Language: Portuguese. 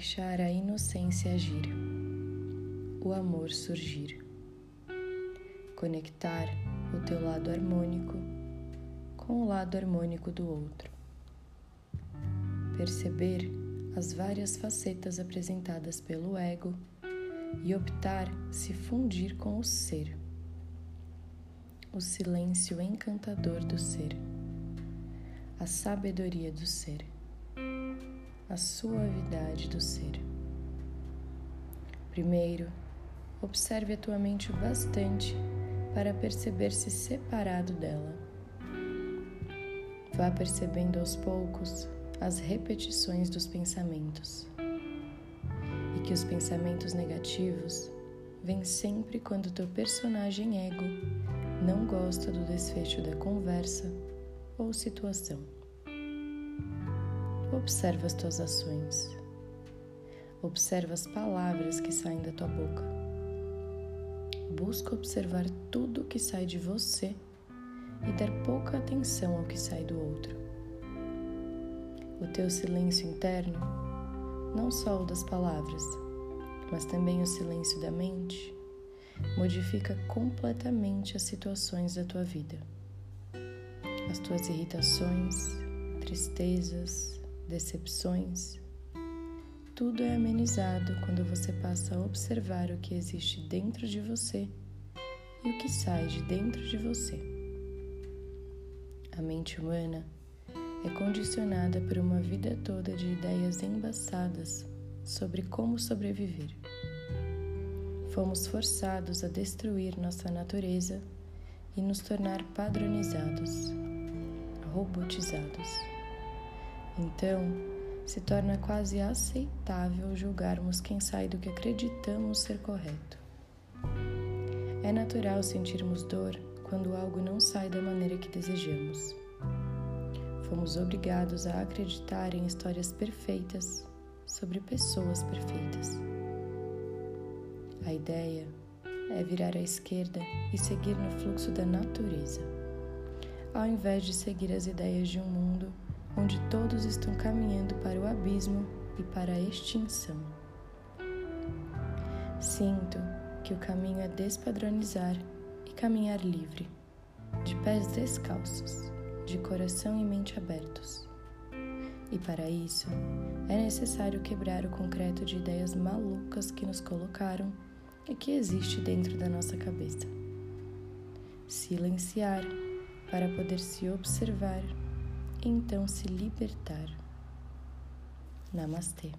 deixar a inocência agir, o amor surgir. Conectar o teu lado harmônico com o lado harmônico do outro. Perceber as várias facetas apresentadas pelo ego e optar se fundir com o ser. O silêncio encantador do ser, a sabedoria do ser, a suavidade do ser. Primeiro, observe a tua mente o bastante para perceber-se separado dela. Vá percebendo aos poucos as repetições dos pensamentos e que os pensamentos negativos vêm sempre quando teu personagem ego não gosta do desfecho da conversa ou situação. Observa as tuas ações. Observa as palavras que saem da tua boca. Busca observar tudo que sai de você e dar pouca atenção ao que sai do outro. O teu silêncio interno, não só o das palavras, mas também o silêncio da mente, modifica completamente as situações da tua vida. As tuas irritações, tristezas, decepções, tudo é amenizado quando você passa a observar o que existe dentro de você e o que sai de dentro de você. A mente humana é condicionada por uma vida toda de ideias embaçadas sobre como sobreviver. Fomos forçados a destruir nossa natureza e nos tornar padronizados, robotizados. Então, se torna quase aceitável julgarmos quem sai do que acreditamos ser correto. É natural sentirmos dor quando algo não sai da maneira que desejamos. Fomos obrigados a acreditar em histórias perfeitas sobre pessoas perfeitas. A ideia é virar à esquerda e seguir no fluxo da natureza, ao invés de seguir as ideias de um mundo onde todos estão caminhando para o abismo e para a extinção. Sinto que o caminho é despadronizar e caminhar livre, de pés descalços, de coração e mente abertos. E para isso, é necessário quebrar o concreto de ideias malucas que nos colocaram e que existe dentro da nossa cabeça. Silenciar para poder se observar então se libertar. Namastê.